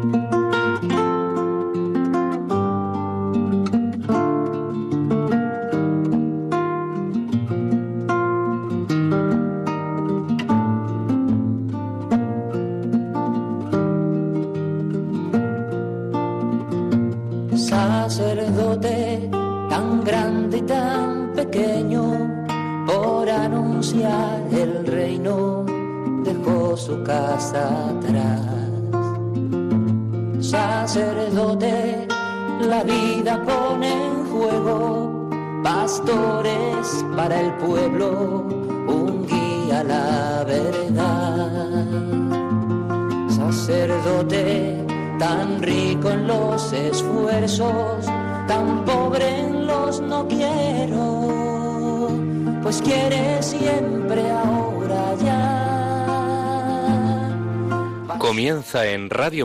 en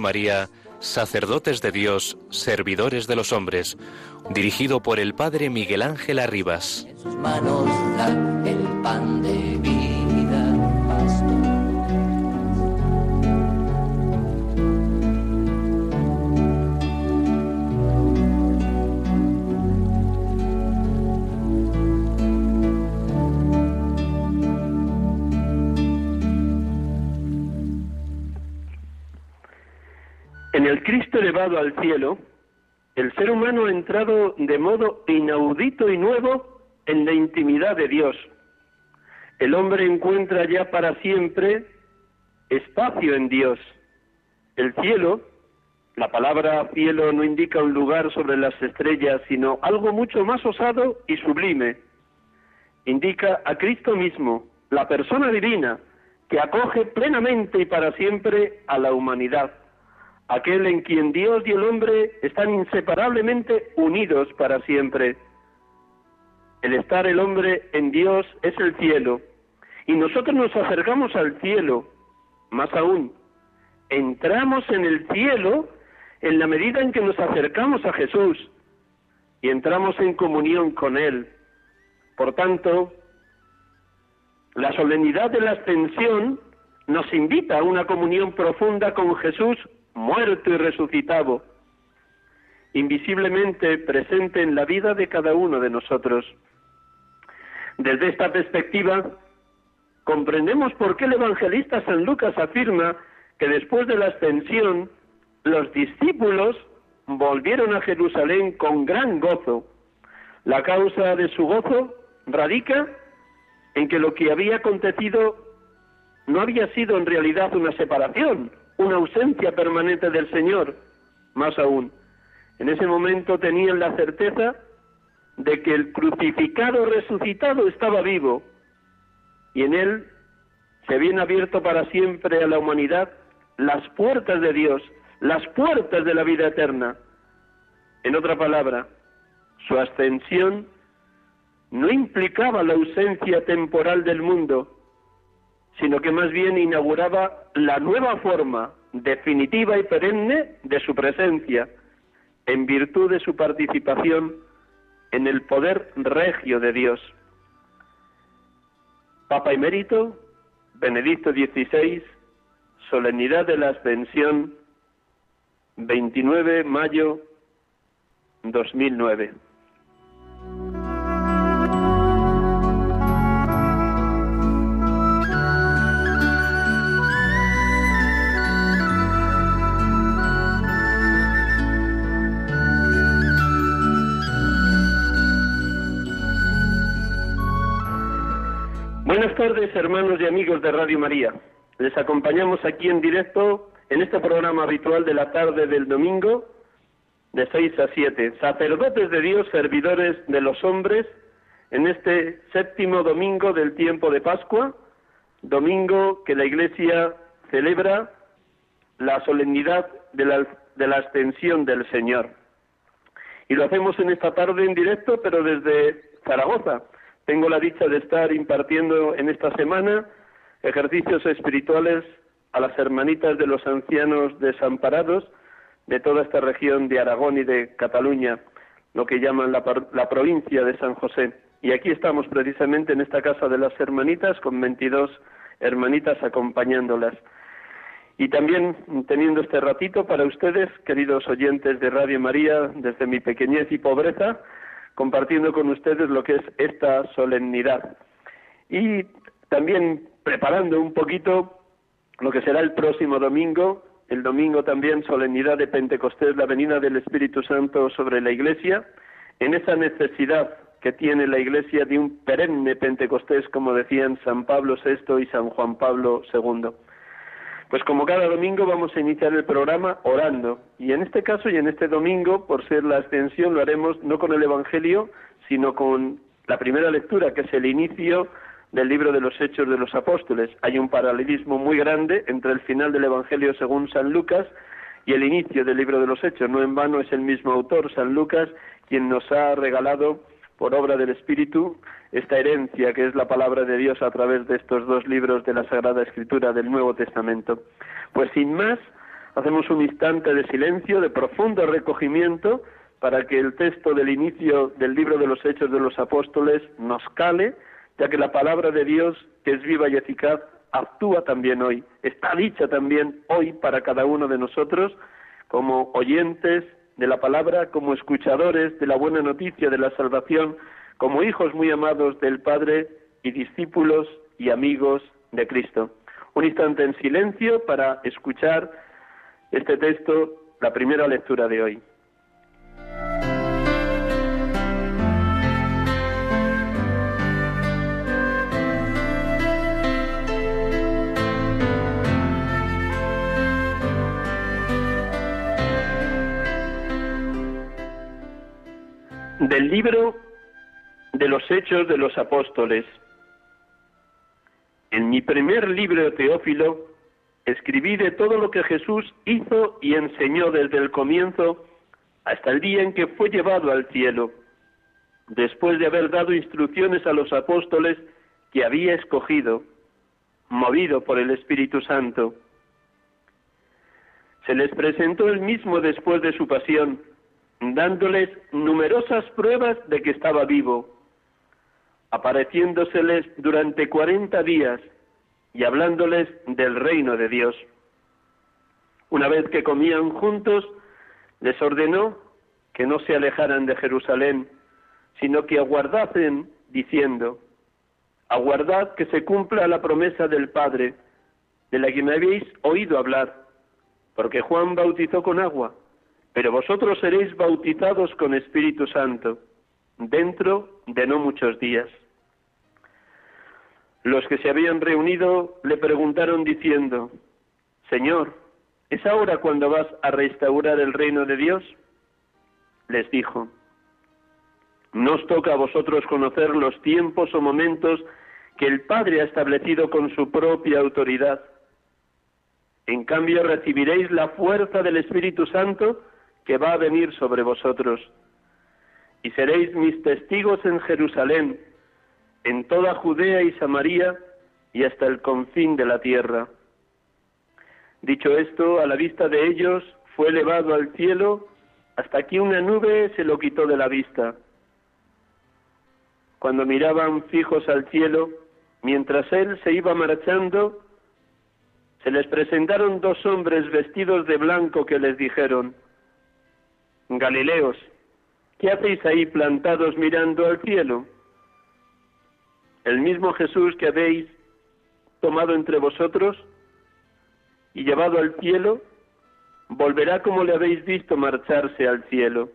María, Sacerdotes de Dios, Servidores de los Hombres, dirigido por el Padre Miguel Ángel Arribas. En sus manos el pan al cielo, el ser humano ha entrado de modo inaudito y nuevo en la intimidad de Dios. El hombre encuentra ya para siempre espacio en Dios. El cielo, la palabra cielo no indica un lugar sobre las estrellas, sino algo mucho más osado y sublime. Indica a Cristo mismo, la persona divina, que acoge plenamente y para siempre a la humanidad aquel en quien Dios y el hombre están inseparablemente unidos para siempre. El estar el hombre en Dios es el cielo, y nosotros nos acercamos al cielo, más aún, entramos en el cielo en la medida en que nos acercamos a Jesús y entramos en comunión con Él. Por tanto, la solemnidad de la ascensión nos invita a una comunión profunda con Jesús muerto y resucitado, invisiblemente presente en la vida de cada uno de nosotros. Desde esta perspectiva, comprendemos por qué el evangelista San Lucas afirma que después de la ascensión, los discípulos volvieron a Jerusalén con gran gozo. La causa de su gozo radica en que lo que había acontecido no había sido en realidad una separación, una ausencia permanente del Señor. Más aún, en ese momento tenían la certeza de que el crucificado resucitado estaba vivo y en él se habían abierto para siempre a la humanidad las puertas de Dios, las puertas de la vida eterna. En otra palabra, su ascensión no implicaba la ausencia temporal del mundo, sino que más bien inauguraba la nueva forma definitiva y perenne de su presencia, en virtud de su participación en el poder regio de Dios. Papa emérito, Benedicto XVI, Solemnidad de la Ascensión, 29 de mayo 2009. Buenas tardes, hermanos y amigos de Radio María. Les acompañamos aquí en directo en este programa habitual de la tarde del domingo, de 6 a 7. Sacerdotes de Dios, servidores de los hombres, en este séptimo domingo del tiempo de Pascua, domingo que la Iglesia celebra la solemnidad de la, de la ascensión del Señor. Y lo hacemos en esta tarde en directo, pero desde Zaragoza tengo la dicha de estar impartiendo en esta semana ejercicios espirituales a las hermanitas de los ancianos desamparados de toda esta región de Aragón y de Cataluña, lo que llaman la, la provincia de San José. Y aquí estamos precisamente en esta casa de las hermanitas con 22 hermanitas acompañándolas. Y también teniendo este ratito para ustedes, queridos oyentes de Radio María, desde mi pequeñez y pobreza, compartiendo con ustedes lo que es esta solemnidad. Y también preparando un poquito lo que será el próximo domingo, el domingo también solemnidad de Pentecostés, la venida del Espíritu Santo sobre la Iglesia, en esa necesidad que tiene la Iglesia de un perenne Pentecostés, como decían San Pablo VI y San Juan Pablo II. Pues como cada domingo vamos a iniciar el programa orando. Y en este caso y en este domingo, por ser la extensión, lo haremos no con el Evangelio, sino con la primera lectura, que es el inicio del libro de los Hechos de los Apóstoles. Hay un paralelismo muy grande entre el final del Evangelio según San Lucas y el inicio del libro de los Hechos. No en vano es el mismo autor, San Lucas, quien nos ha regalado por obra del Espíritu esta herencia que es la palabra de Dios a través de estos dos libros de la Sagrada Escritura del Nuevo Testamento. Pues sin más, hacemos un instante de silencio, de profundo recogimiento, para que el texto del inicio del libro de los Hechos de los Apóstoles nos cale, ya que la palabra de Dios, que es viva y eficaz, actúa también hoy, está dicha también hoy para cada uno de nosotros, como oyentes de la palabra, como escuchadores de la buena noticia de la salvación, como hijos muy amados del Padre y discípulos y amigos de Cristo. Un instante en silencio para escuchar este texto, la primera lectura de hoy. Del libro de los Hechos de los Apóstoles. En mi primer libro, Teófilo, escribí de todo lo que Jesús hizo y enseñó desde el comienzo hasta el día en que fue llevado al cielo, después de haber dado instrucciones a los apóstoles que había escogido, movido por el Espíritu Santo. Se les presentó el mismo después de su pasión, dándoles numerosas pruebas de que estaba vivo apareciéndoseles durante cuarenta días y hablándoles del reino de Dios. Una vez que comían juntos, les ordenó que no se alejaran de Jerusalén, sino que aguardasen, diciendo, aguardad que se cumpla la promesa del Padre, de la que me habéis oído hablar, porque Juan bautizó con agua, pero vosotros seréis bautizados con Espíritu Santo, dentro de no muchos días. Los que se habían reunido le preguntaron diciendo, Señor, ¿es ahora cuando vas a restaurar el reino de Dios? Les dijo, no os toca a vosotros conocer los tiempos o momentos que el Padre ha establecido con su propia autoridad. En cambio recibiréis la fuerza del Espíritu Santo que va a venir sobre vosotros. Y seréis mis testigos en Jerusalén, en toda Judea y Samaria y hasta el confín de la tierra. Dicho esto, a la vista de ellos fue elevado al cielo hasta que una nube se lo quitó de la vista. Cuando miraban fijos al cielo, mientras él se iba marchando, se les presentaron dos hombres vestidos de blanco que les dijeron, Galileos, ¿qué hacéis ahí plantados mirando al cielo? el mismo Jesús que habéis tomado entre vosotros y llevado al cielo, volverá como le habéis visto marcharse al cielo.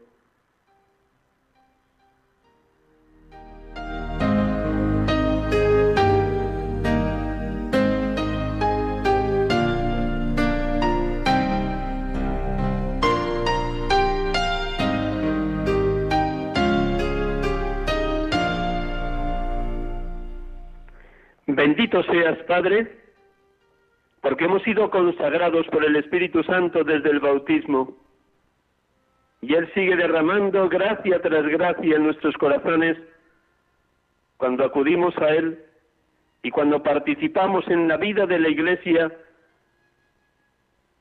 Bendito seas, Padre, porque hemos sido consagrados por el Espíritu Santo desde el bautismo. Y Él sigue derramando gracia tras gracia en nuestros corazones cuando acudimos a Él y cuando participamos en la vida de la Iglesia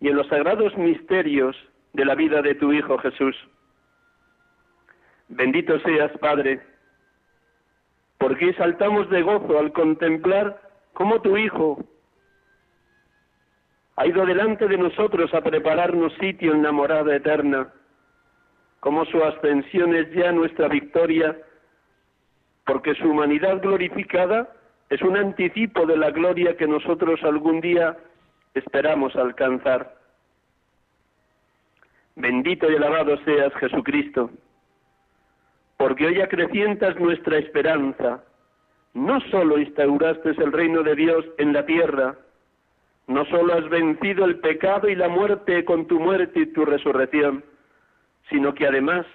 y en los sagrados misterios de la vida de tu Hijo Jesús. Bendito seas, Padre, porque saltamos de gozo al contemplar cómo tu Hijo ha ido delante de nosotros a prepararnos sitio en la morada eterna, como su ascensión es ya nuestra victoria, porque su humanidad glorificada es un anticipo de la gloria que nosotros algún día esperamos alcanzar. Bendito y alabado seas Jesucristo, porque hoy acrecientas nuestra esperanza. No sólo instauraste el reino de Dios en la tierra, no sólo has vencido el pecado y la muerte con tu muerte y tu resurrección, sino que además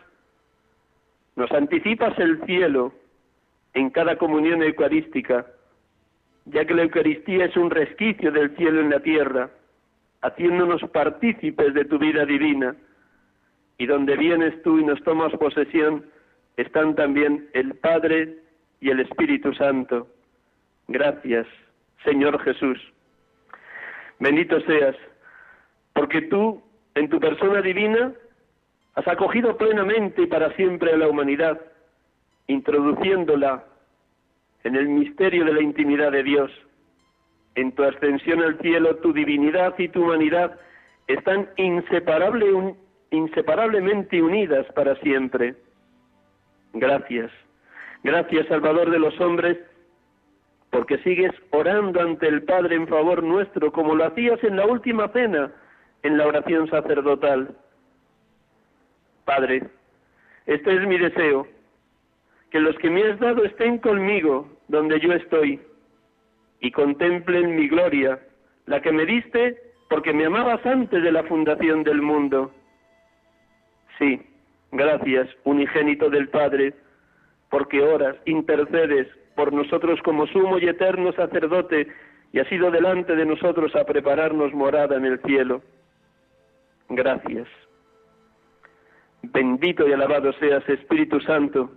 nos anticipas el cielo en cada comunión eucarística, ya que la Eucaristía es un resquicio del cielo en la tierra, haciéndonos partícipes de tu vida divina, y donde vienes tú y nos tomas posesión, están también el Padre y el Espíritu Santo. Gracias, Señor Jesús. Bendito seas, porque tú, en tu persona divina, has acogido plenamente y para siempre a la humanidad, introduciéndola en el misterio de la intimidad de Dios. En tu ascensión al cielo, tu divinidad y tu humanidad están inseparable, inseparablemente unidas para siempre. Gracias. Gracias, Salvador de los hombres, porque sigues orando ante el Padre en favor nuestro, como lo hacías en la última cena, en la oración sacerdotal. Padre, este es mi deseo, que los que me has dado estén conmigo donde yo estoy y contemplen mi gloria, la que me diste porque me amabas antes de la fundación del mundo. Sí, gracias, unigénito del Padre, porque oras, intercedes por nosotros como sumo y eterno sacerdote y has ido delante de nosotros a prepararnos morada en el cielo. Gracias. Bendito y alabado seas, Espíritu Santo,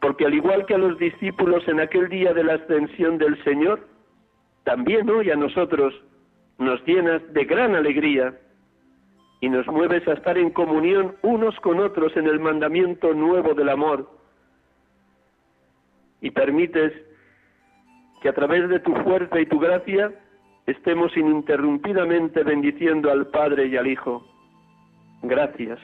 porque al igual que a los discípulos en aquel día de la ascensión del Señor, también hoy a nosotros nos llenas de gran alegría y nos mueves a estar en comunión unos con otros en el mandamiento nuevo del amor. Y permites que a través de tu fuerza y tu gracia estemos ininterrumpidamente bendiciendo al Padre y al Hijo. Gracias.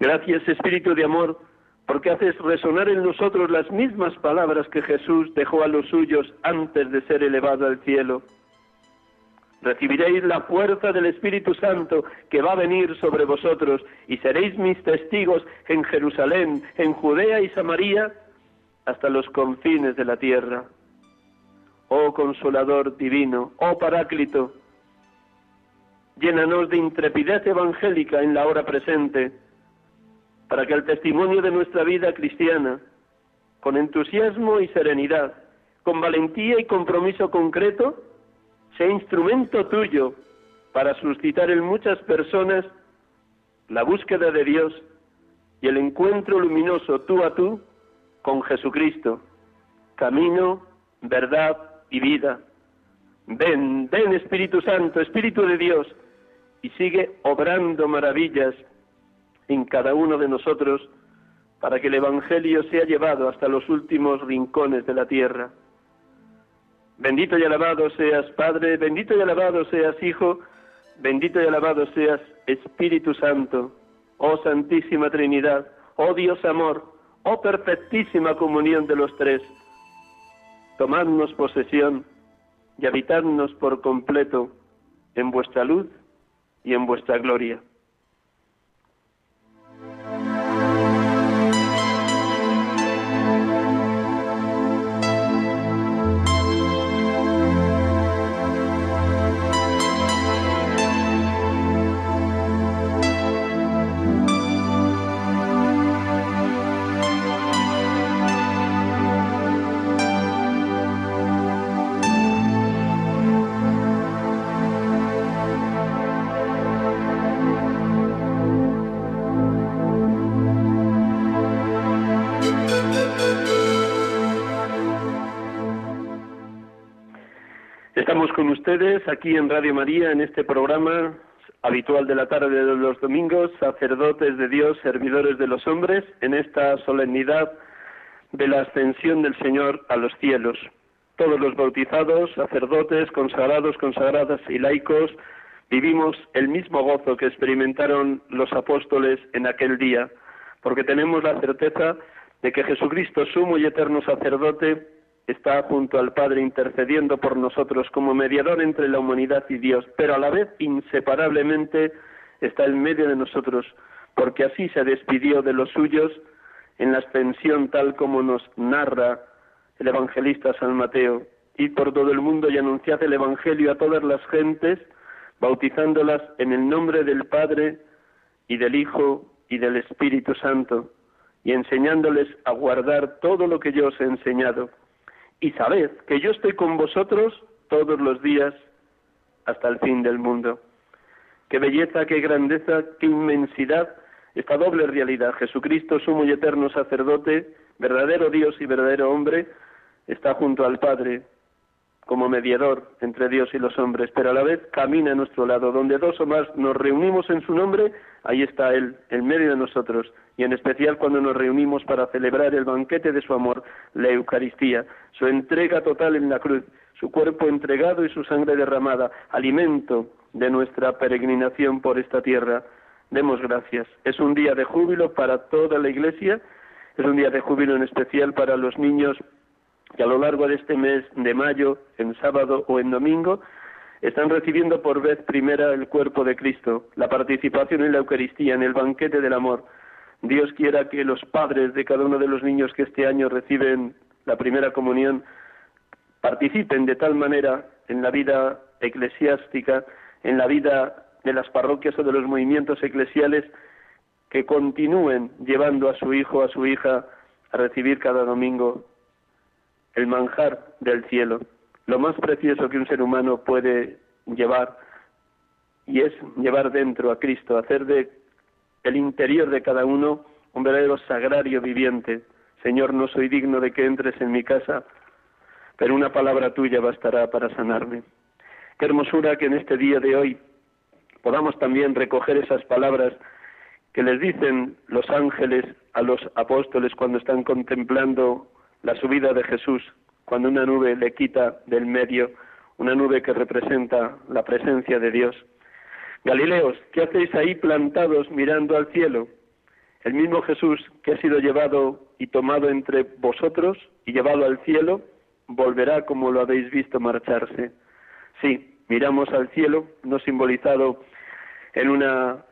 Gracias, Espíritu de Amor, porque haces resonar en nosotros las mismas palabras que Jesús dejó a los suyos antes de ser elevado al cielo. Recibiréis la fuerza del Espíritu Santo que va a venir sobre vosotros y seréis mis testigos en Jerusalén, en Judea y Samaria, hasta los confines de la tierra. Oh Consolador divino, oh Paráclito, llénanos de intrepidez evangélica en la hora presente para que el testimonio de nuestra vida cristiana, con entusiasmo y serenidad, con valentía y compromiso concreto, sea instrumento tuyo para suscitar en muchas personas la búsqueda de Dios y el encuentro luminoso tú a tú con Jesucristo, camino, verdad y vida. Ven, ven Espíritu Santo, Espíritu de Dios, y sigue obrando maravillas en cada uno de nosotros para que el Evangelio sea llevado hasta los últimos rincones de la tierra. Bendito y alabado seas Padre, bendito y alabado seas Hijo, bendito y alabado seas Espíritu Santo, oh Santísima Trinidad, oh Dios amor, oh perfectísima comunión de los tres. Tomadnos posesión y habitadnos por completo en vuestra luz y en vuestra gloria. Con ustedes aquí en Radio María en este programa habitual de la tarde de los domingos, sacerdotes de Dios, servidores de los hombres, en esta solemnidad de la ascensión del Señor a los cielos. todos los bautizados, sacerdotes, consagrados, consagradas y laicos, vivimos el mismo gozo que experimentaron los apóstoles en aquel día, porque tenemos la certeza de que Jesucristo, sumo y eterno sacerdote, está junto al Padre intercediendo por nosotros como mediador entre la humanidad y Dios, pero a la vez inseparablemente está en medio de nosotros, porque así se despidió de los suyos en la extensión tal como nos narra el evangelista San Mateo. Y por todo el mundo y anunciad el Evangelio a todas las gentes, bautizándolas en el nombre del Padre y del Hijo y del Espíritu Santo, y enseñándoles a guardar todo lo que yo os he enseñado. Y sabed que yo estoy con vosotros todos los días hasta el fin del mundo. Qué belleza, qué grandeza, qué inmensidad esta doble realidad. Jesucristo, sumo y eterno sacerdote, verdadero Dios y verdadero hombre, está junto al Padre como mediador entre Dios y los hombres, pero a la vez camina a nuestro lado. Donde dos o más nos reunimos en su nombre, ahí está Él, en medio de nosotros, y en especial cuando nos reunimos para celebrar el banquete de su amor, la Eucaristía, su entrega total en la cruz, su cuerpo entregado y su sangre derramada, alimento de nuestra peregrinación por esta tierra. Demos gracias. Es un día de júbilo para toda la Iglesia, es un día de júbilo en especial para los niños que a lo largo de este mes de mayo, en sábado o en domingo, están recibiendo por vez primera el cuerpo de Cristo, la participación en la Eucaristía, en el banquete del amor. Dios quiera que los padres de cada uno de los niños que este año reciben la primera comunión participen de tal manera en la vida eclesiástica, en la vida de las parroquias o de los movimientos eclesiales, que continúen llevando a su hijo, a su hija, a recibir cada domingo el manjar del cielo, lo más precioso que un ser humano puede llevar, y es llevar dentro a Cristo, hacer de el interior de cada uno un verdadero sagrario viviente. Señor, no soy digno de que entres en mi casa, pero una palabra tuya bastará para sanarme. Qué hermosura que en este día de hoy podamos también recoger esas palabras que les dicen los ángeles a los apóstoles cuando están contemplando la subida de Jesús, cuando una nube le quita del medio, una nube que representa la presencia de Dios. Galileos, ¿qué hacéis ahí plantados mirando al cielo? El mismo Jesús que ha sido llevado y tomado entre vosotros y llevado al cielo, volverá como lo habéis visto marcharse. Sí, miramos al cielo, no simbolizado en una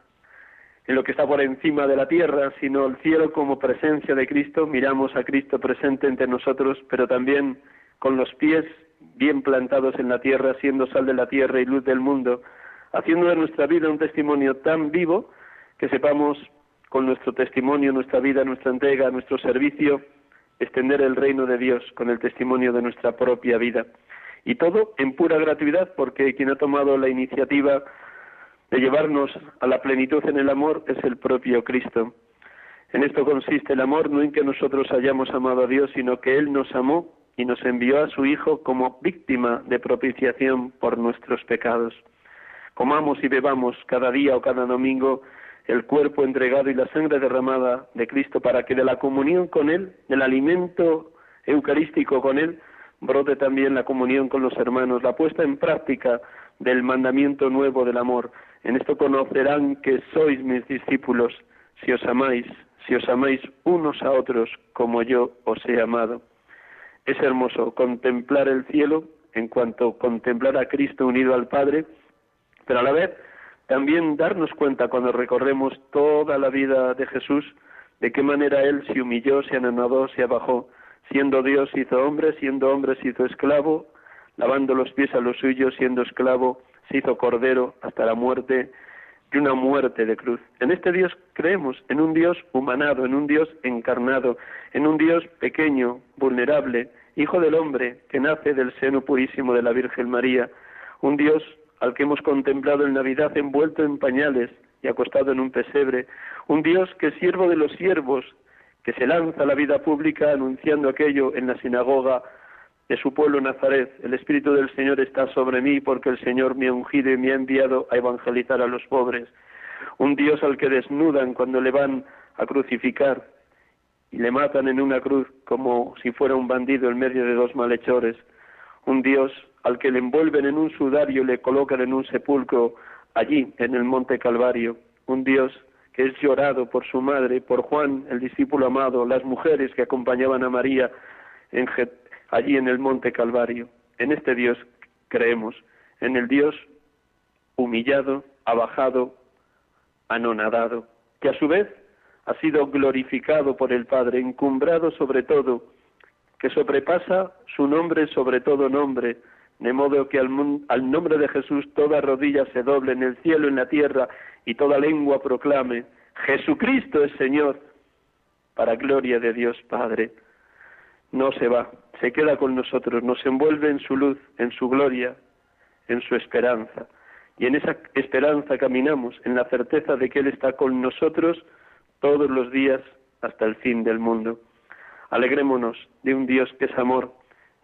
en lo que está por encima de la tierra, sino el cielo como presencia de Cristo, miramos a Cristo presente entre nosotros, pero también con los pies bien plantados en la tierra, siendo sal de la tierra y luz del mundo, haciendo de nuestra vida un testimonio tan vivo que sepamos con nuestro testimonio, nuestra vida, nuestra entrega, nuestro servicio, extender el reino de Dios con el testimonio de nuestra propia vida. Y todo en pura gratuidad, porque quien ha tomado la iniciativa de llevarnos a la plenitud en el amor es el propio Cristo. En esto consiste el amor, no en que nosotros hayamos amado a Dios, sino que Él nos amó y nos envió a su Hijo como víctima de propiciación por nuestros pecados. Comamos y bebamos cada día o cada domingo el cuerpo entregado y la sangre derramada de Cristo para que de la comunión con Él, del alimento eucarístico con Él, brote también la comunión con los hermanos, la puesta en práctica del mandamiento nuevo del amor. En esto conocerán que sois mis discípulos, si os amáis, si os amáis unos a otros como yo os he amado. Es hermoso contemplar el cielo en cuanto contemplar a Cristo unido al Padre, pero a la vez también darnos cuenta cuando recorremos toda la vida de Jesús de qué manera Él se humilló, se anonadó, se abajó, siendo Dios hizo hombre, siendo hombre se hizo esclavo, lavando los pies a los suyos, siendo esclavo, se hizo cordero hasta la muerte y una muerte de cruz. En este Dios creemos, en un Dios humanado, en un Dios encarnado, en un Dios pequeño, vulnerable, hijo del hombre, que nace del seno purísimo de la Virgen María, un Dios al que hemos contemplado en Navidad envuelto en pañales y acostado en un pesebre, un Dios que siervo de los siervos, que se lanza a la vida pública anunciando aquello en la sinagoga de su pueblo Nazaret. El Espíritu del Señor está sobre mí porque el Señor me ha ungido y me ha enviado a evangelizar a los pobres. Un Dios al que desnudan cuando le van a crucificar y le matan en una cruz como si fuera un bandido en medio de dos malhechores. un Dios al que le envuelven en un sudario y le colocan en un sepulcro allí, en el monte Calvario, un Dios que es llorado por su madre, por Juan, el discípulo amado, las mujeres que acompañaban a María en, allí en el monte Calvario. En este Dios creemos, en el Dios humillado, abajado, anonadado, que a su vez ha sido glorificado por el Padre, encumbrado sobre todo, que sobrepasa su nombre sobre todo nombre, de modo que al, al, nombre de Jesús toda rodilla se doble en el cielo, en la tierra, y toda lengua proclame, Jesucristo es Señor, para gloria de Dios Padre. No se va, se queda con nosotros, nos envuelve en su luz, en su gloria, en su esperanza. Y en esa esperanza caminamos, en la certeza de que Él está con nosotros todos los días hasta el fin del mundo. Alegrémonos de un Dios que es amor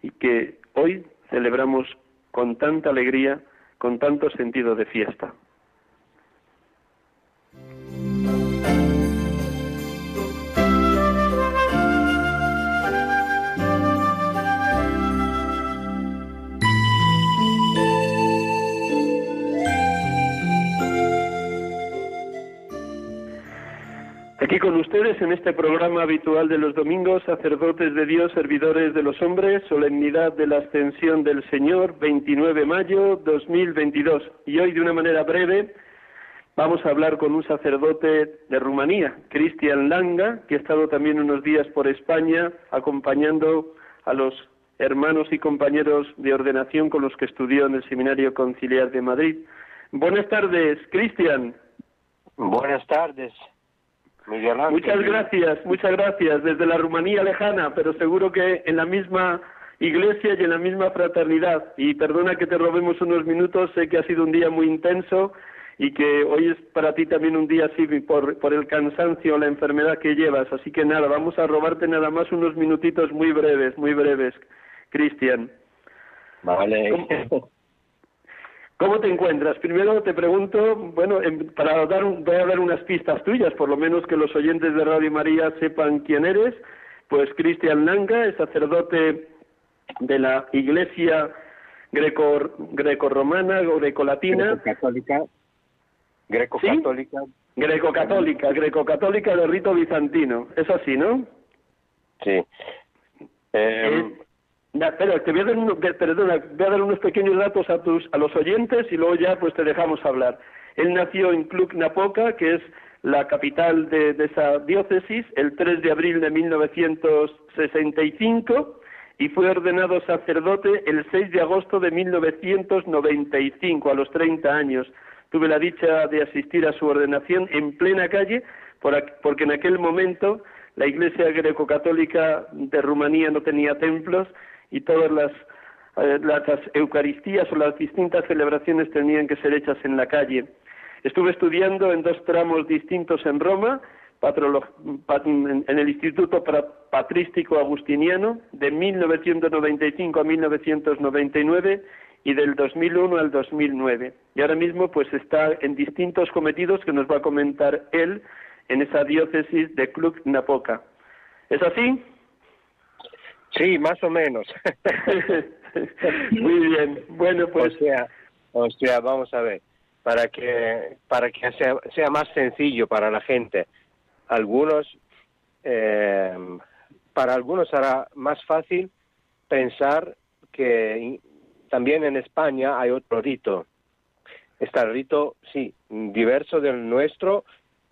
y que hoy celebramos con tanta alegría, con tanto sentido de fiesta. Con ustedes en este programa habitual de los domingos, sacerdotes de Dios, servidores de los hombres, solemnidad de la ascensión del Señor, 29 de mayo 2022. Y hoy de una manera breve vamos a hablar con un sacerdote de Rumanía, Cristian Langa, que ha estado también unos días por España acompañando a los hermanos y compañeros de ordenación con los que estudió en el Seminario Conciliar de Madrid. Buenas tardes, Cristian. Buenas tardes. Muchas gracias, muchas gracias. Desde la Rumanía lejana, pero seguro que en la misma iglesia y en la misma fraternidad. Y perdona que te robemos unos minutos, sé que ha sido un día muy intenso y que hoy es para ti también un día así por, por el cansancio, la enfermedad que llevas. Así que nada, vamos a robarte nada más unos minutitos muy breves, muy breves, Cristian. Vale. ¿Cómo te encuentras? Primero te pregunto, bueno, para dar, voy a dar unas pistas tuyas, por lo menos que los oyentes de Radio María sepan quién eres. Pues Cristian Langa es sacerdote de la Iglesia greco, greco-romana o greco-latina. Greco-católica. Greco-católica. Greco-católica, greco-católica de rito bizantino. Es así, ¿no? Sí. Eh, pero te voy a dar, perdona, voy a dar unos pequeños datos a, tus, a los oyentes y luego ya pues te dejamos hablar. Él nació en Cluj-Napoca, que es la capital de, de, esa diócesis, el 3 de abril de 1965 y fue ordenado sacerdote el 6 de agosto de 1995, a los 30 años. Tuve la dicha de asistir a su ordenación en plena calle, porque en aquel momento la Iglesia greco-católica de Rumanía no tenía templos y todas las, eh, las, Eucaristías o las distintas celebraciones tenían que ser hechas en la calle. Estuve estudiando en dos tramos distintos en Roma, en el Instituto Patrístico Agustiniano, de 1995 a 1999 y del 2001 al 2009. Y ahora mismo pues está en distintos cometidos que nos va a comentar él en esa diócesis de Cluj-Napoca. ¿Es así? Sí, más o menos. Muy bien. Bueno, pues. O sea, o sea, vamos a ver, para que para que sea, sea más sencillo para la gente. Algunos, eh, para algunos será más fácil pensar que también en España hay otro rito. Este rito, sí, diverso del nuestro,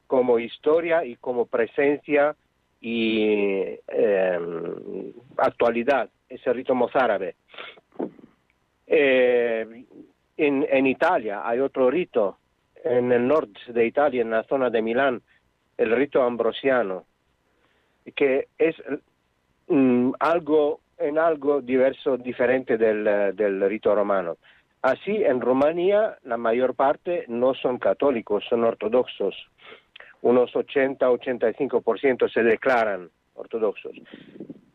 como historia y como presencia y em, actualidad, ese rito mozárabe. Eh, en, en Italia hay otro rito, en el norte de Italia, en la zona de Milán, el rito ambrosiano, que es mm, algo en algo diverso, diferente del, del rito romano. Así, en Rumanía, la mayor parte no son católicos, son ortodoxos unos 80-85% se declaran ortodoxos.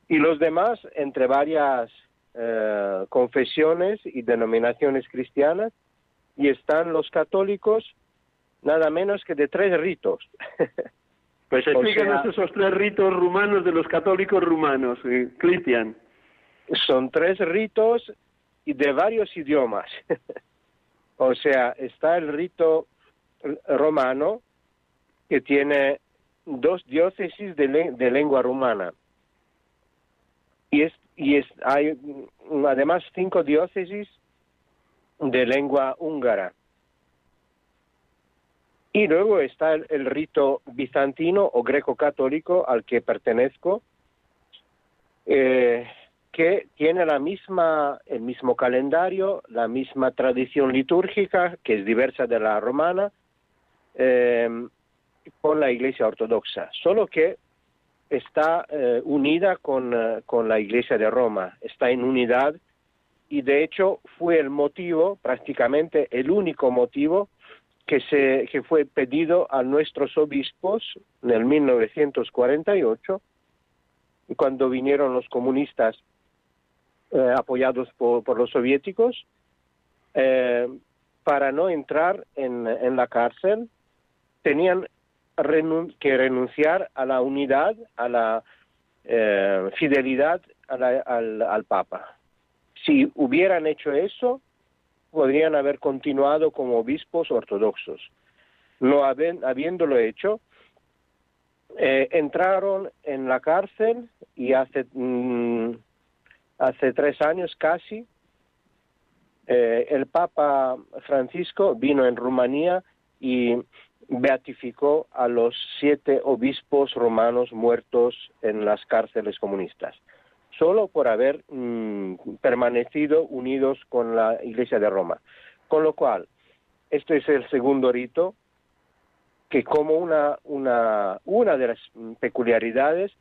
Y los demás, entre varias eh, confesiones y denominaciones cristianas, y están los católicos nada menos que de tres ritos. pues explícanos esos tres ritos rumanos de los católicos rumanos, eh, Cristian. Son tres ritos y de varios idiomas. o sea, está el rito romano que tiene dos diócesis de, de lengua romana. Y, es, y es, hay además cinco diócesis de lengua húngara. Y luego está el, rito bizantino o greco-católico al que pertenezco, eh, que tiene la misma, el mismo calendario, la misma tradición litúrgica, que es diversa de la romana, eh, con la Iglesia Ortodoxa, solo que está eh, unida con, con la Iglesia de Roma, está en unidad y de hecho fue el motivo, prácticamente el único motivo que, se, que fue pedido a nuestros obispos en el 1948, cuando vinieron los comunistas eh, apoyados por, los soviéticos, eh, para no entrar en, en la cárcel, tenían que renunciar a la unidad, a la eh, fidelidad al, al Papa. Si hubieran hecho eso, podrían haber continuado como obispos ortodoxos. No habiéndolo hecho, eh, entraron en la cárcel y hace, mm, hace tres años casi eh, el Papa Francisco vino en Rumanía y beatificó a los siete obispos romanos muertos en las cárceles comunistas solo por haber mm, permanecido unidos con la Iglesia de Roma. Con lo cual, este es el segundo rito que como una, una, una de las peculiaridades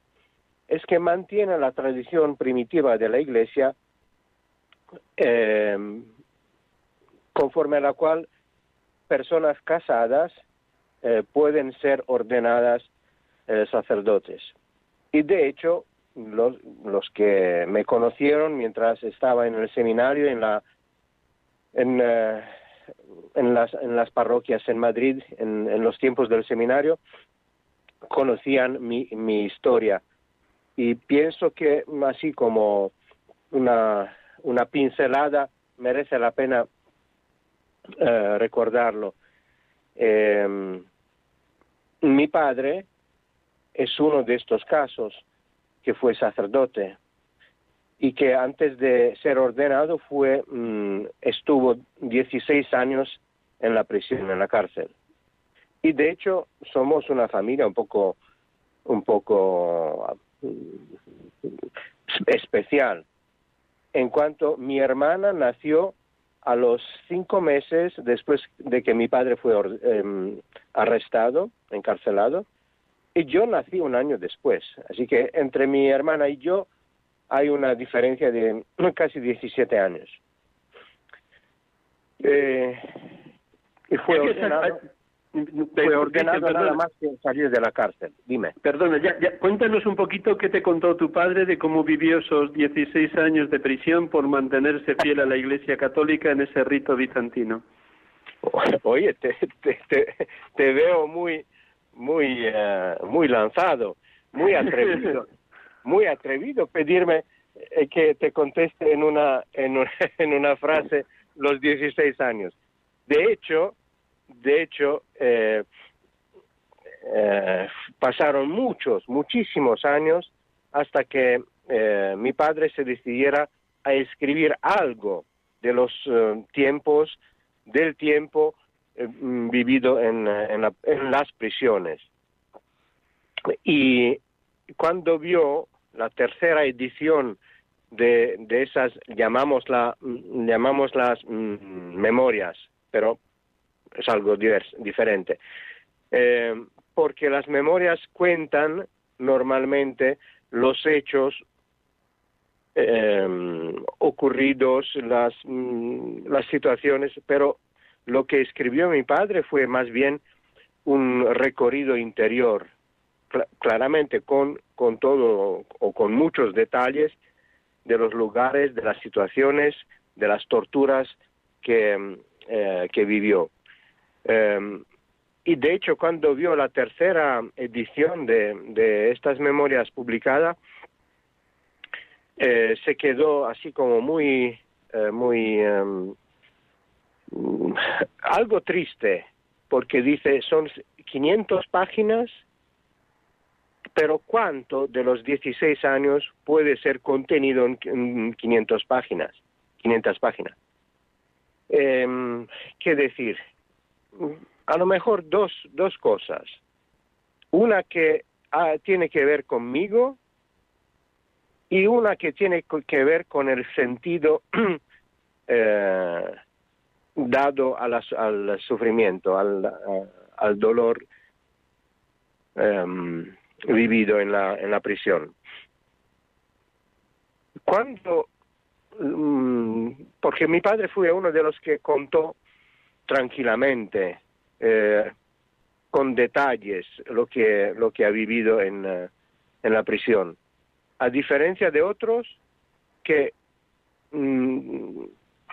es que mantiene la tradición primitiva de la Iglesia eh, conforme a la cual personas casadas eh, pueden ser ordenadas eh, sacerdotes. Y de hecho, los, los que me conocieron mientras estaba en el seminario en la en, eh, en las en las parroquias en Madrid en, en, los tiempos del seminario conocían mi, mi historia y pienso que así como una una pincelada merece la pena recordarlo eh, mi padre es uno de estos casos que fue sacerdote y que antes de ser ordenado fue mm, estuvo 16 años en la prisión, en la cárcel. Y de hecho somos una familia un poco un poco mm, especial. En cuanto mi hermana nació a los cinco meses después de que mi padre fue em, arrestado, encarcelado, y yo nací un año después, así que entre mi hermana y yo hay una diferencia de casi 17 años. Eh, y fue ordenado, fue ordenado nada más que salir de la cárcel. Dime. Perdona, ya, ya, cuéntanos un poquito qué te contó tu padre de cómo vivió esos 16 años de prisión por mantenerse fiel a la Iglesia Católica en ese rito bizantino. Oye, te, te, te veo muy muy, eh, muy lanzado, muy atrevido, muy atrevido pedirme eh, que te conteste en una, en una, en una frase los 16 años. De hecho, de hecho, eh, pasaron muchos, muchísimos años hasta que mi padre se decidiera a escribir algo de los tiempos, del tiempo eh, mm, vivido en, las prisiones. Y cuando vio la tercera edición de, de esas, llamamos, la, mm, llamamos las mm, memorias, pero es algo diferente, eh, porque las memorias cuentan normalmente los hechos eh, ocurridos, las, las situaciones, pero lo que escribió mi padre fue más bien un recorrido interior, claramente con, con todo o con muchos detalles de los lugares, de las situaciones, de las torturas que, eh, que vivió. Em, y de hecho, cuando vio la tercera edición de, de estas memorias publicadas, eh, se quedó así como muy eh, muy em, algo triste porque dice son 500 páginas, pero ¿cuánto de los 16 años puede ser contenido en 500 páginas? 500 páginas. Eh, ¿Qué decir? A lo mejor dos, dos cosas. Una que ah, tiene que ver conmigo y una que tiene que ver con el sentido eh, dado al sufrimiento, al, al dolor em, vivido en la, en la prisión. Cuando, mm, porque mi padre fue uno de los que contó tranquilamente, eh, con detalles, lo que, lo que ha vivido en, eh, en la prisión, a diferencia de otros que mm,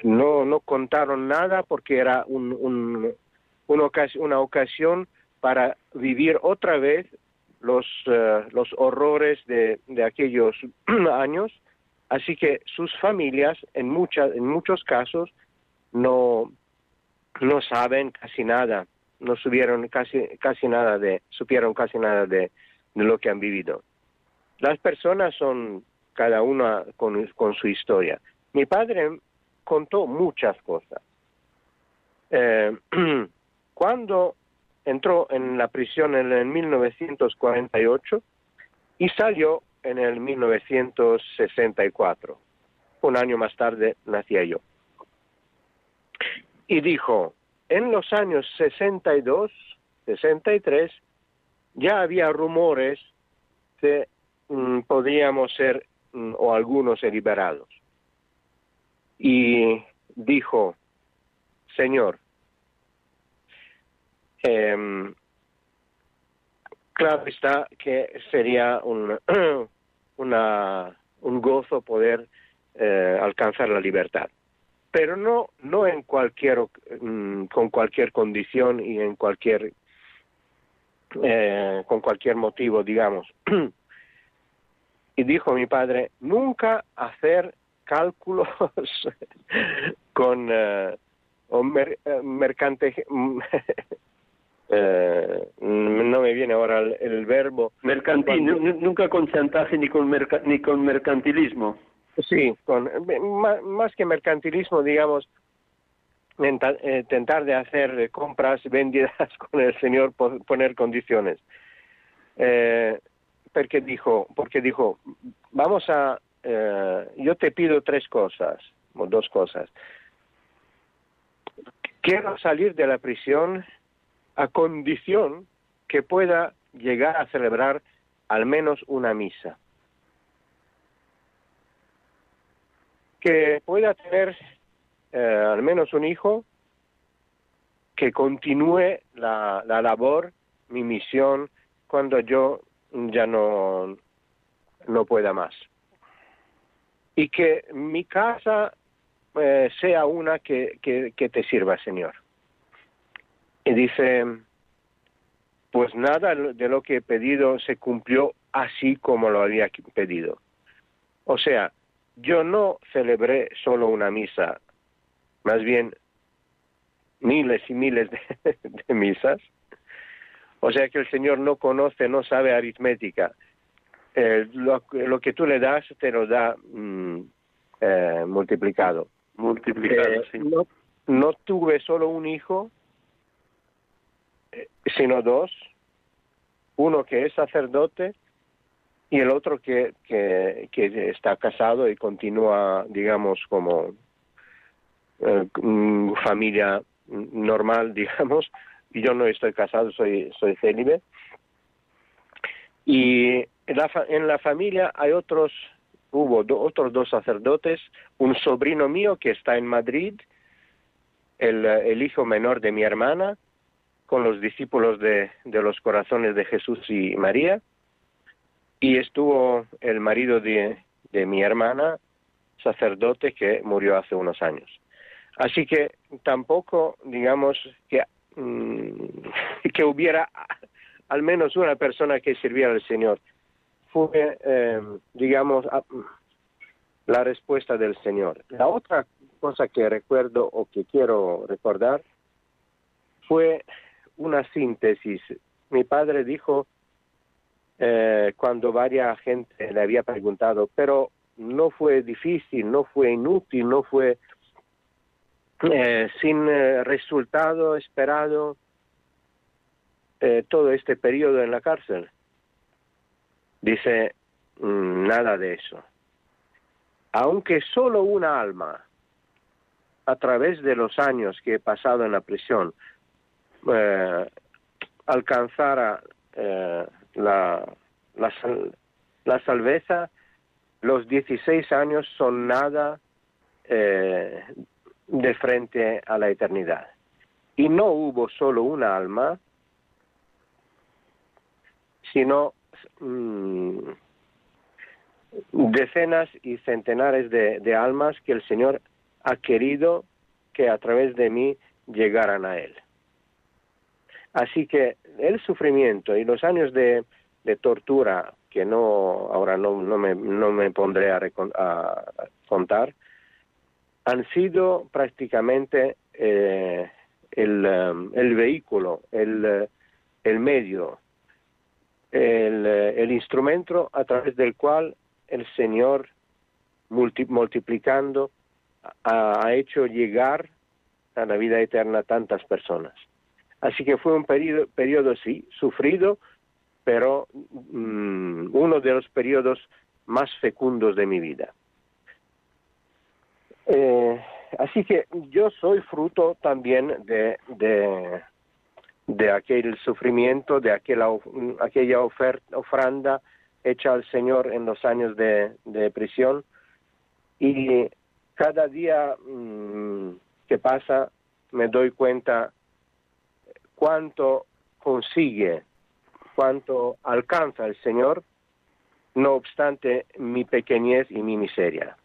no, no contaron nada porque era un, un, una, ocasión, para vivir otra vez los, eh, los horrores de, de aquellos años. Así que sus familias, en, muchas en muchos casos, no, no saben casi nada, no subieron casi, casi nada de, supieron casi nada de, de lo que han vivido. Las personas son cada una con, con su historia. Mi padre contó muchas cosas. Eh, cuando entró en la prisión en el 1948 y salió en el 1964. Un año más tarde nacía yo. Y dijo, en los años 62, 63, ya había rumores que mm, podíamos ser, mm, o algunos, liberados. Y dijo, Señor, eh, claro está que sería un, una, un gozo poder eh, alcanzar la libertad, pero no, no en cualquier, mm, con cualquier condición y en cualquier, eh, con cualquier motivo, digamos. y dijo mi padre, nunca hacer cálculos con eh, o mercante eh, no me viene ahora el, verbo. Mercantil, nunca con chantaje ni con, ni con mercantilismo. Sí, con, más, que mercantilismo, digamos, eh, tentar de hacer compras vendidas con el Señor, poner condiciones. Eh, porque dijo, porque dijo, vamos a, eh, yo te pido tres cosas, o dos cosas. Quiero salir de la prisión a condición que pueda llegar a celebrar al menos una misa. Que pueda tener eh, al menos un hijo que continúe la, la labor, mi misión, cuando yo ya no, no pueda más. Y que mi casa eh, sea una que, que, que te sirva, Señor. Y dice, pues nada de lo que he pedido se cumplió así como lo había pedido. O sea, yo no celebré solo una misa, más bien miles y miles de, misas. O sea que el Señor no conoce, no sabe aritmética. Eh, lo, que tú le das te lo da mm, eh, multiplicado. Multiplicado, eh, sí. No, no tuve solo un hijo, sino dos, uno que es sacerdote y el otro que, que, está casado y continúa, digamos, como eh, familia normal, digamos, yo no estoy casado, soy, soy célibe. Y en la, en la familia hay otros, hubo otros dos sacerdotes, un sobrino mío que está en Madrid, el, el hijo menor de mi hermana, con los discípulos de, de los corazones de Jesús y María, y estuvo el marido de, de mi hermana, sacerdote, que murió hace unos años. Así que tampoco, digamos, que, mm, que hubiera al menos una persona que sirviera al Señor. Fue, eh, digamos, la respuesta del Señor. La otra cosa que recuerdo o que quiero recordar fue una síntesis. Mi padre dijo eh, cuando varias gente le había preguntado, pero no fue difícil, no fue inútil, no fue eh, sin eh, resultado esperado todo este periodo en la cárcel. Dice, mm, nada de eso. Aunque solo una alma, a través de los años que he pasado en la prisión, alcanzara la, la, la salveza, los 16 años son nada eh, de frente a la eternidad. Y no hubo solo una alma, sino mm, decenas y centenares de, de, almas que el Señor ha querido que a través de mí llegaran a Él. Así que el sufrimiento y los años de, tortura que no ahora no, no, me, no me pondré a, contar han sido prácticamente eh, el, um, el, vehículo, el, el medio, el, el, instrumento a través del cual el Señor, multiplicando, ha, ha, hecho llegar a la vida eterna tantas personas. Así que fue un periodo, periodo sí, sufrido, pero mm, uno de los periodos más fecundos de mi vida. Eh, así que yo soy fruto también de, de, aquel sufrimiento, de aquella, aquella hecha al Señor en los años de, prisión. Y cada día mm, que pasa me doy cuenta cuánto consigue cuanto alcanza el Señor, no obstante mi pequeñez y mi miseria.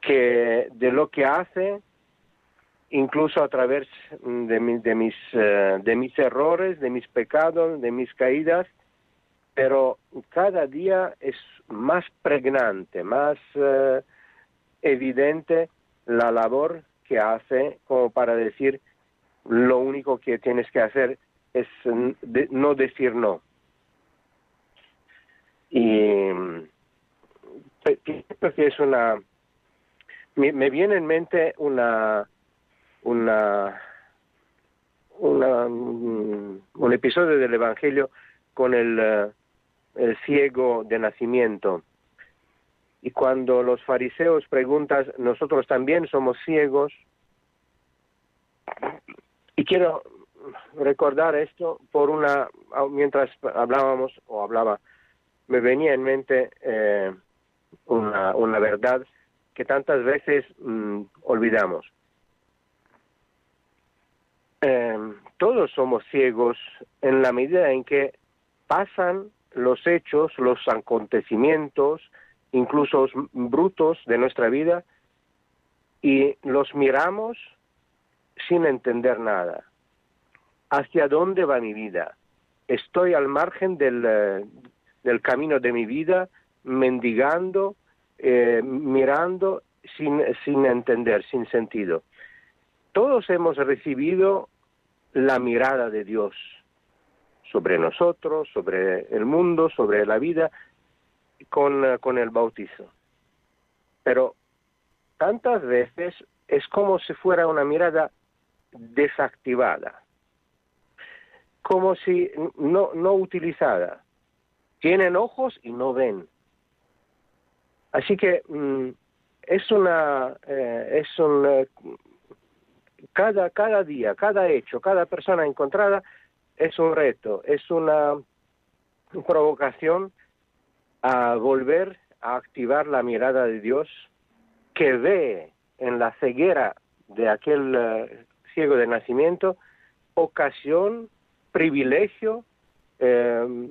Que de lo que hace, incluso a través de, de, mis, eh, de mis errores, de mis pecados, de mis caídas, pero cada día es más pregnante, más eh, evidente la labor que hace como para decir lo único que tienes que hacer es no decir no. Y pienso que es una... Me, viene en mente una... una un episodio del Evangelio con el, eh, el ciego de nacimiento. Y cuando los fariseos preguntan, nosotros también somos ciegos. Y quiero recordar esto por una, mientras hablábamos o hablaba, me venía en mente eh, una, una verdad que tantas veces mm, olvidamos. Em, todos somos ciegos en la medida en que pasan los hechos, los acontecimientos, incluso brutos de nuestra vida, y los miramos sin entender nada hacia dónde va mi vida. Estoy al margen del, eh, del camino de mi vida, mendigando, eh, mirando sin, sin entender, sin sentido. Todos hemos recibido la mirada de Dios sobre nosotros, sobre el mundo, sobre la vida, con, eh, con el bautizo. Pero tantas veces es como si fuera una mirada desactivada como si no, no utilizada. Tienen ojos y no ven. Así que mm, es una, eh, es un, eh, cada, cada día, cada hecho, cada persona encontrada es un reto, es una provocación a volver a activar la mirada de Dios que ve en la ceguera de aquel eh, ciego de nacimiento ocasión privilegio eh,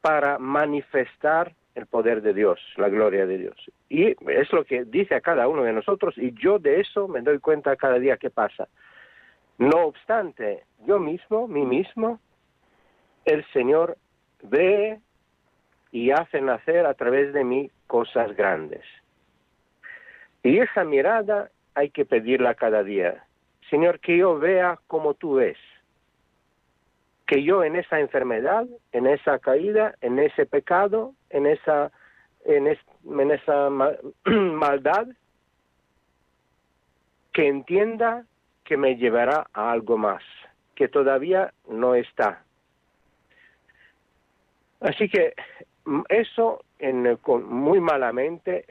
para manifestar el poder de Dios, la gloria de Dios. Y es lo que dice a cada uno de nosotros y yo de eso me doy cuenta cada día que pasa. No obstante, yo mismo, mí mismo, el Señor ve y hace nacer a través de mí cosas grandes. Y esa mirada hay que pedirla cada día. Señor, que yo vea como tú ves. Que yo en esa enfermedad, en esa caída, en ese pecado, en esa, en, esa maldad, que entienda que me llevará a algo más, que todavía no está. Así que mm, eso en, muy malamente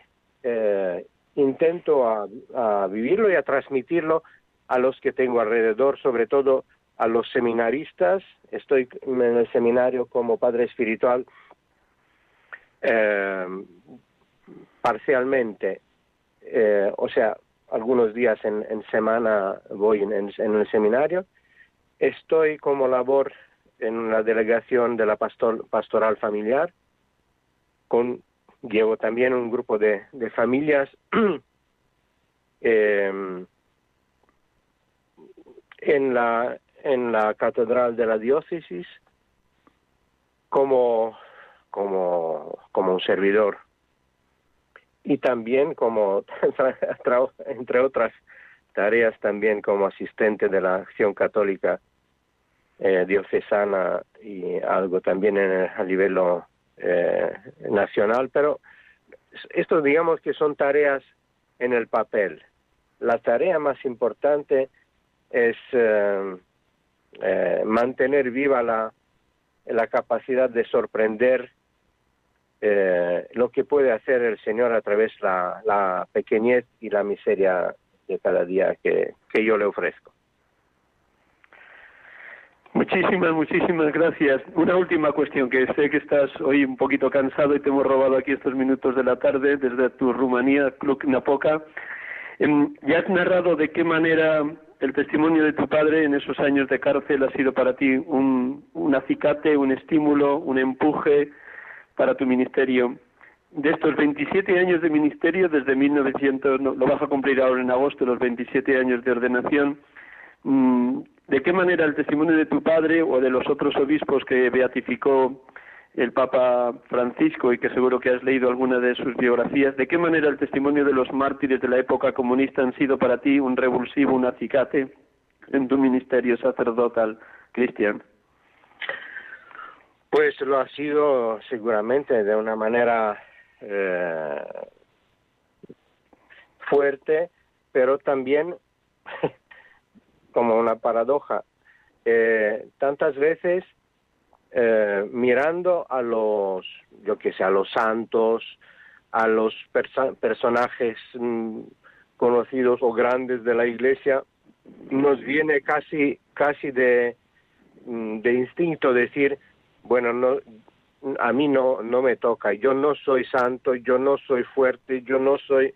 eh, intento a, vivirlo y a transmitirlo a los que tengo alrededor, sobre todo a los seminaristas. Estoy en el seminario como padre espiritual eh, parcialmente, eh, o sea, algunos días en, semana voy en, el seminario. Estoy como labor en la delegación de la pastoral familiar con llevo también un grupo de, familias em, en la en la catedral de la diócesis como como como un servidor y también como entre otras tareas también como asistente de la acción católica eh, diocesana y algo también en a nivel eh, nacional, pero esto digamos que son tareas en el papel. La tarea más importante es eh, eh, mantener viva la, la capacidad de sorprender lo que puede hacer el Señor a través de la, la pequeñez y la miseria de cada día que yo le ofrezco. Muchísimas, muchísimas gracias. Una última cuestión, que sé que estás hoy un poquito cansado y te hemos robado aquí estos minutos de la tarde desde tu Rumanía, Club Napoca. Em, ya has narrado de qué manera el testimonio de tu padre en esos años de cárcel ha sido para ti un, un acicate, un estímulo, un empuje para tu ministerio. De estos 27 años de ministerio, desde 1900, lo vas a cumplir ahora en agosto, los 27 años de ordenación, mm, ¿De qué manera el testimonio de tu padre o de los otros obispos que beatificó el Papa Francisco y que seguro que has leído alguna de sus biografías, ¿de qué manera el testimonio de los mártires de la época comunista han sido para ti un revulsivo, un acicate en tu ministerio sacerdotal, Cristian? Pues lo ha sido seguramente de una manera eh, fuerte, pero también como una paradoja. Eh, tantas veces eh, mirando a los, yo que sé, a los santos, a los personajes mm, conocidos o grandes de la Iglesia, nos viene casi, casi de, mm, de instinto decir, bueno, no, a mí no, no me toca, yo no soy santo, yo no soy fuerte, yo no soy...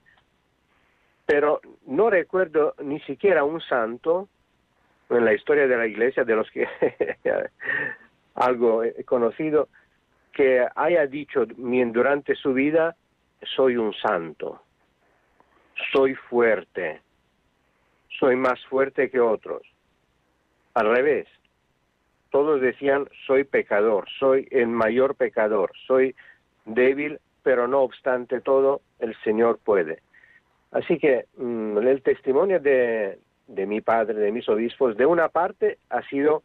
Pero no recuerdo ni siquiera un santo en la historia de la iglesia, de los que algo conocido, que haya dicho durante su vida, soy un santo, soy fuerte, soy más fuerte que otros. Al revés, todos decían, soy pecador, soy el mayor pecador, soy débil, pero no obstante todo, el Señor puede. Así que mm, el testimonio de, de mi padre, de mis obispos, de una parte ha sido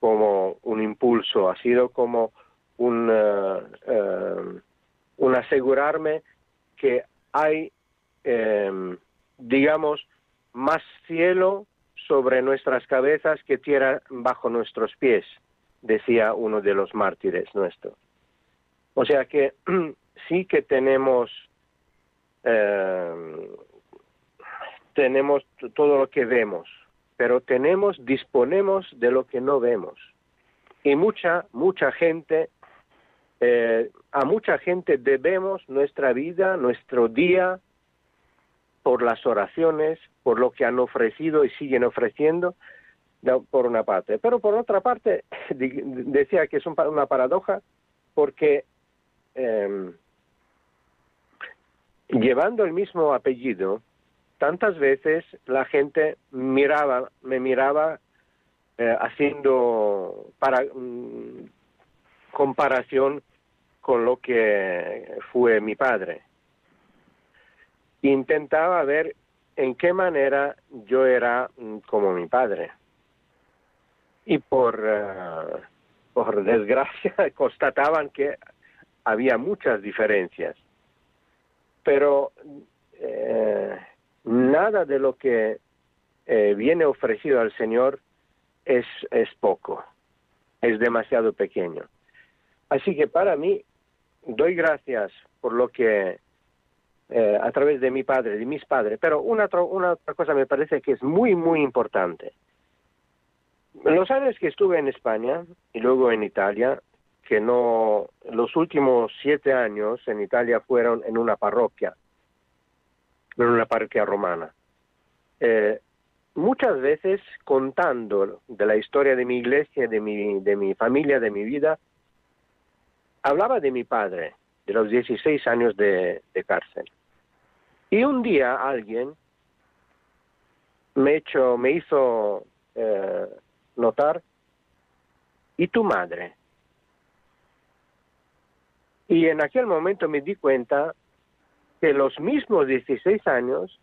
como un impulso, ha sido como un, eh, eh, asegurarme que hay, eh, digamos, más cielo sobre nuestras cabezas que tierra bajo nuestros pies, decía uno de los mártires nuestros. O sea que sí que tenemos tenemos todo lo que vemos, pero tenemos, disponemos de lo que no vemos. Y mucha, mucha gente, eh, a mucha gente debemos nuestra vida, nuestro día, por las oraciones, por lo que han ofrecido y siguen ofreciendo, por una parte. Pero por otra parte, decía que es una paradoja, porque em, llevando el mismo apellido, tantas veces la gente miraba, me miraba eh, haciendo para mm, comparación con lo que fue mi padre. intentaba ver en qué manera yo era mm, como mi padre. Y por, eh, por desgracia constataban que había muchas diferencias. Pero eh, nada de lo que eh, viene ofrecido al Señor es, es poco, es demasiado pequeño. Así que para mí, doy gracias por lo que eh, a través de mi padre, de mis padres, pero una, una otra cosa me parece que es muy, muy importante. Los años que estuve en España y luego en Italia, que no, los últimos siete años en Italia fueron en una parroquia, en una parroquia romana. Eh, muchas veces contando de la historia de mi iglesia, de mi, de mi familia, de mi vida, hablaba de mi padre, de los 16 años de, cárcel. Y un día alguien me, hecho, me hizo eh, notar, ¿y tu madre? Y en aquel momento me di cuenta que los mismos 16 años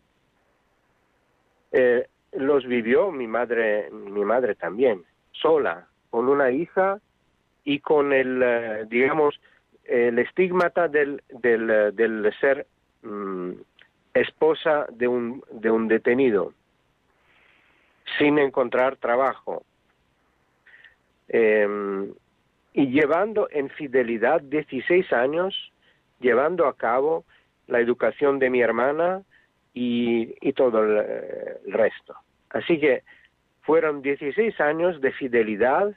eh, los vivió mi madre, mi madre también, sola, con una hija y con el, eh, digamos, el estigmata del, del, eh, ser mm, esposa de un, de un detenido, sin encontrar trabajo, em, y llevando en fidelidad 16 años, llevando a cabo la educación de mi hermana y, y todo el resto. Así que fueron 16 años de fidelidad,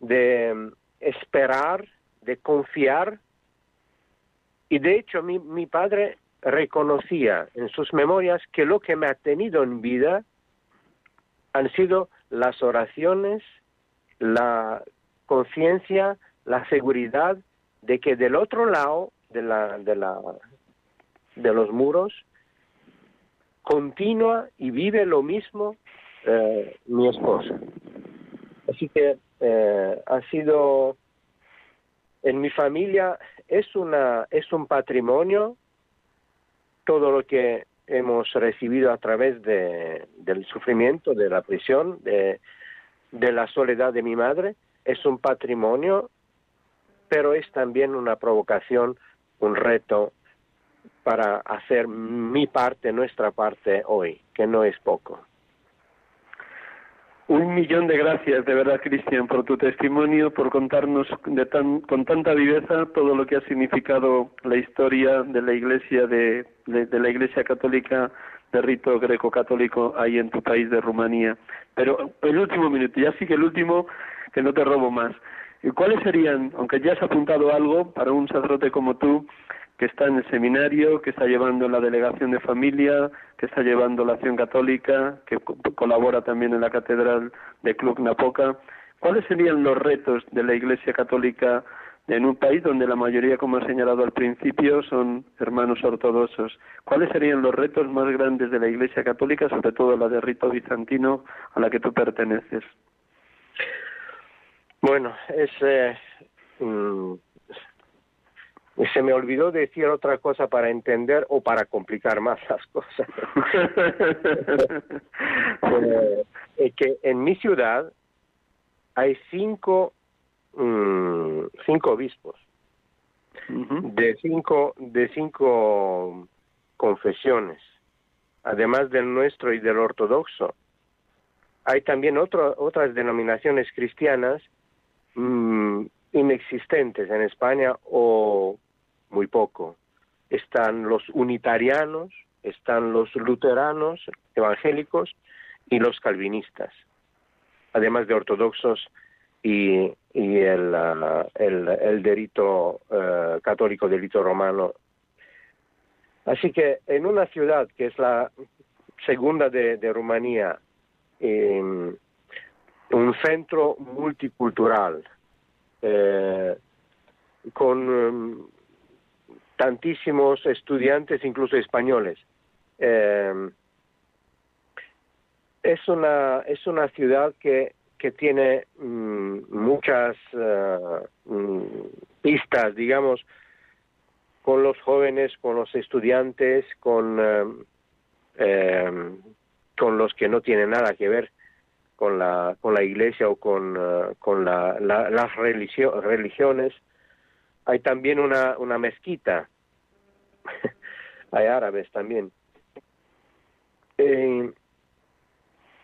de mm, esperar, de confiar. Y de hecho mi, mi padre reconocía en sus memorias que lo que me ha tenido en vida han sido las oraciones, la conciencia, la seguridad de que del otro lado de, la, de, la, de los muros continúa y vive lo mismo eh, mi esposa. Así que eh, ha sido en mi familia es una es un patrimonio todo lo que hemos recibido a través de, del sufrimiento, de la prisión, de, de la soledad de mi madre, es un patrimonio, pero es también una provocación, un reto para hacer mi parte, nuestra parte hoy, que no es poco. Un millón de gracias, de verdad, Cristian, por tu testimonio, por contarnos con tanta viveza todo lo que ha significado la historia de la Iglesia de, de, la Iglesia Católica de rito greco-católico ahí en tu país de Rumanía. Pero el último minuto, ya sí que el último, que no te robo más. ¿Cuáles serían, aunque ya has apuntado algo para un sacerdote como tú, que está en el seminario, que está llevando la delegación de familia, que está llevando la acción católica, que colabora también en la catedral de Club Napoca. ¿Cuáles serían los retos de la Iglesia Católica en un país donde la mayoría, como he señalado al principio, son hermanos ortodoxos? ¿Cuáles serían los retos más grandes de la Iglesia Católica, sobre todo la de rito bizantino a la que tú perteneces? Bueno, es eh, mm, se me olvidó decir otra cosa para entender o para complicar más las cosas. eh, que en mi ciudad hay cinco, mm, cinco obispos de cinco de cinco confesiones, además del nuestro y del ortodoxo. Hay también otro, otras denominaciones cristianas mm, inexistentes en España o muy poco. Están los unitarianos, están los luteranos evangélicos y los calvinistas, además de ortodoxos y, y el, uh, el, el, delito uh, católico, delito romano. Así que en una ciudad que es la segunda de, de Rumanía, eh, un centro multicultural, eh, con um, tantísimos estudiantes, incluso españoles. Eh, es una es una ciudad que que tiene mm, muchas uh, pistas, digamos, con los jóvenes, con los estudiantes, con, con los que no tienen nada que ver con la, con la iglesia o con, con la, las religiones. Hay también una, una mezquita, hay árabes también. Eh,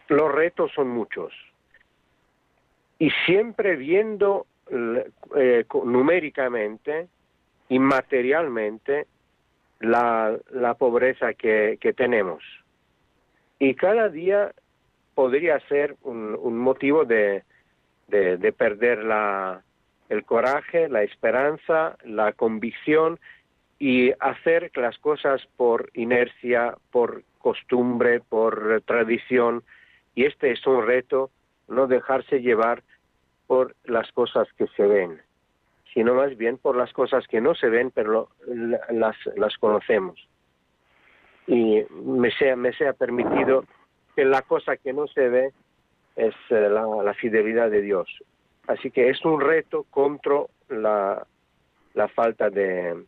los retos son muchos. Y siempre viendo eh, numéricamente y materialmente la, la pobreza que, que, tenemos. Y cada día podría ser un, un motivo de, de, de, perder la, el coraje, la esperanza, la convicción y hacer las cosas por inercia, por costumbre, por tradición, y este es un reto, no dejarse llevar por las cosas que se ven, sino más bien por las cosas que no se ven, pero las, las conocemos. Y me sea, me sea permitido que la cosa que no se ve es eh, la, fidelidad de Dios. Así que es un reto contra la, la falta de,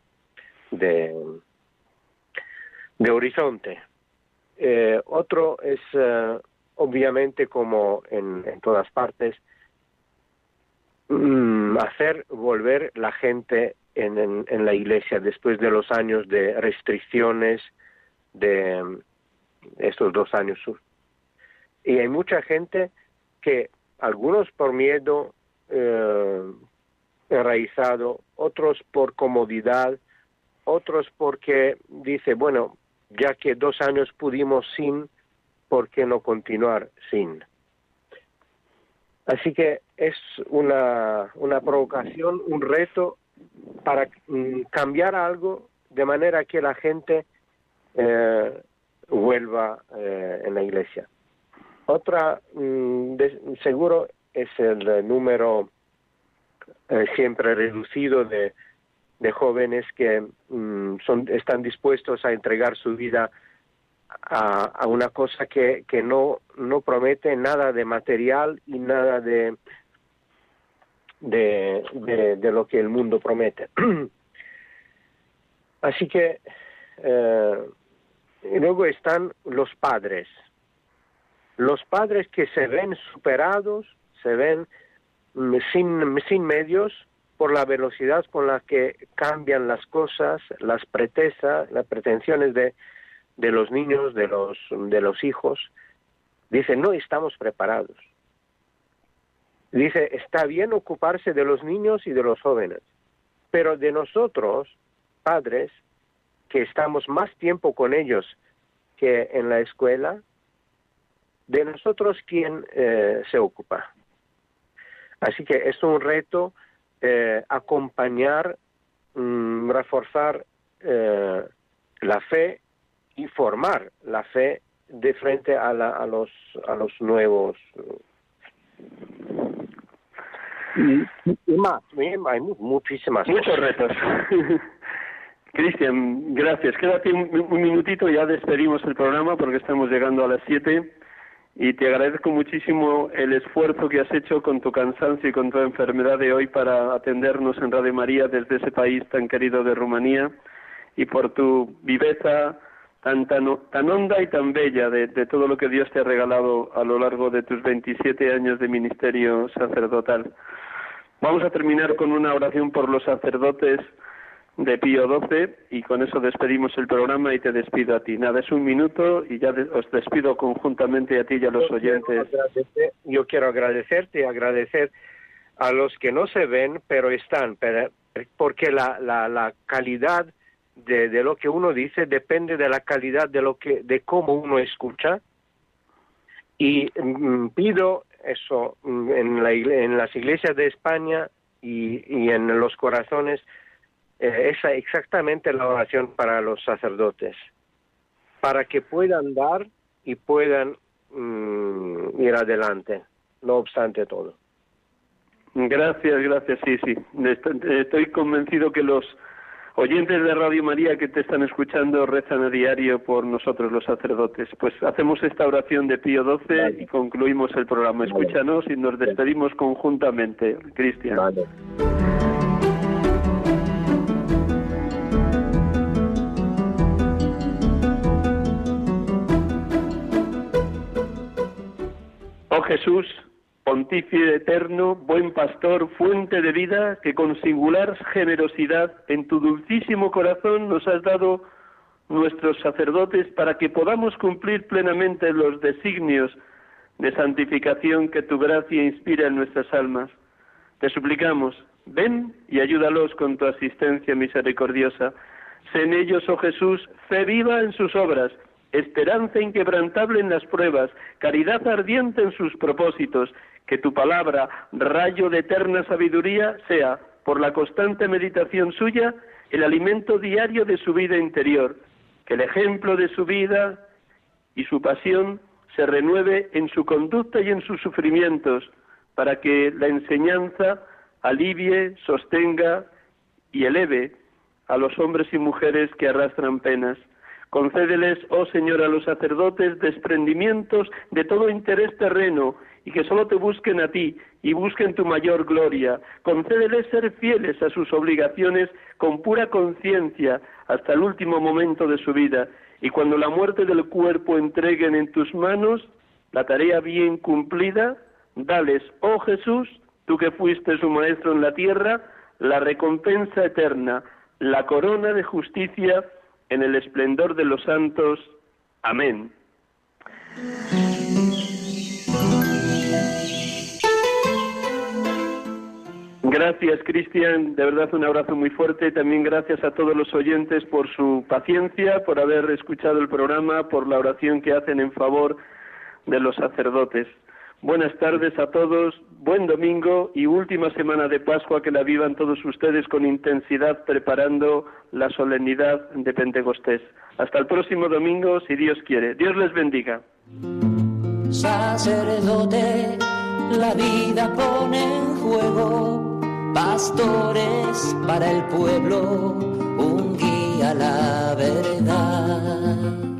de, horizonte. Eh, otro es, eh, obviamente, como en, todas partes, mm, hacer volver la gente en, en, la iglesia después de los años de restricciones de estos dos años. Y hay mucha gente que, algunos por miedo eh, enraizado, otros por comodidad, otros porque dice, bueno, ya que dos años pudimos sin, ¿por qué no continuar sin? Así que es una, una provocación, un reto para mm, cambiar algo de manera que la gente eh, vuelva eh, en la iglesia. Otra, mm, seguro, es el número eh, siempre reducido de de jóvenes que mm, son, están dispuestos a entregar su vida a, una cosa que, que no, no promete nada de material y nada de, de, de, lo que el mundo promete. Así que eh, luego están los padres. Los padres que se ven superados, se ven sin, sin medios, por la velocidad con la que cambian las cosas, las pretesas, las pretensiones de, de los niños, de los, de los hijos. Dice, no estamos preparados. Dice, está bien ocuparse de los niños y de los jóvenes, pero de nosotros, padres, que estamos más tiempo con ellos que en la escuela, de nosotros quién eh, se ocupa. Así que es un reto eh, acompañar, mm, reforzar eh, la fe y formar la fe de frente a, a los a los nuevos y, más, hay muchísimas muchos retos. Cristian, gracias. Quédate un, un, minutito, ya despedimos el programa porque estamos llegando a las siete y te agradezco muchísimo el esfuerzo que has hecho con tu cansancio y con tu enfermedad de hoy para atendernos en Radio María desde ese país tan querido de Rumanía y por tu viveza tan, tan, tan honda y tan bella de, de, todo lo que Dios te ha regalado a lo largo de tus 27 años de ministerio sacerdotal. Vamos a terminar con una oración por los sacerdotes de Pío XII y con eso despedimos el programa y te despido a ti. Nada, es un minuto y ya os despido conjuntamente a ti y a los oyentes. yo quiero agradecerte y agradecer a los que no se ven pero están, porque la, la, la calidad de, de, lo que uno dice depende de la calidad de lo que de cómo uno escucha y mm, pido eso mm, en, la, en las iglesias de España y, y en los corazones eh, es exactamente la oración para los sacerdotes, para que puedan dar y puedan mm, ir adelante, no obstante todo. Gracias, gracias, sí, sí. Estoy convencido que los oyentes de Radio María que te están escuchando rezan a diario por nosotros los sacerdotes. Pues hacemos esta oración de Pío XII y concluimos el programa. Escúchanos y nos despedimos conjuntamente, Cristian. Jesús, pontífice eterno, buen pastor, fuente de vida, que con singular generosidad en tu dulcísimo corazón nos has dado nuestros sacerdotes para que podamos cumplir plenamente los designios de santificación que tu gracia inspira en nuestras almas. Te suplicamos, ven y ayúdalos con tu asistencia misericordiosa. Sé en ellos, oh Jesús, fe viva en sus obras, esperanza inquebrantable en las pruebas, caridad ardiente en sus propósitos, que tu palabra, rayo de eterna sabiduría, sea, por la constante meditación suya, el alimento diario de su vida interior, que el ejemplo de su vida y su pasión se renueve en su conducta y en sus sufrimientos, para que la enseñanza alivie, sostenga y eleve a los hombres y mujeres que arrastran penas. Concédeles, oh Señor, a los sacerdotes desprendimientos de todo interés terreno y que solo te busquen a ti y busquen tu mayor gloria. Concédeles ser fieles a sus obligaciones con pura conciencia hasta el último momento de su vida y cuando la muerte del cuerpo entreguen en tus manos la tarea bien cumplida, dales, oh Jesús, tú que fuiste su maestro en la tierra, la recompensa eterna, la corona de justicia en el esplendor de los santos. Amén. Gracias, Cristian. De verdad, un abrazo muy fuerte. También gracias a todos los oyentes por su paciencia, por haber escuchado el programa, por la oración que hacen en favor de los sacerdotes. Buenas tardes a todos, buen domingo y última semana de Pascua que la vivan todos ustedes con intensidad preparando la solemnidad de Pentecostés. Hasta el próximo domingo, si Dios quiere. Dios les bendiga. Sacerdote, la vida pone en juego, pastores para el pueblo, un guía a la verdad.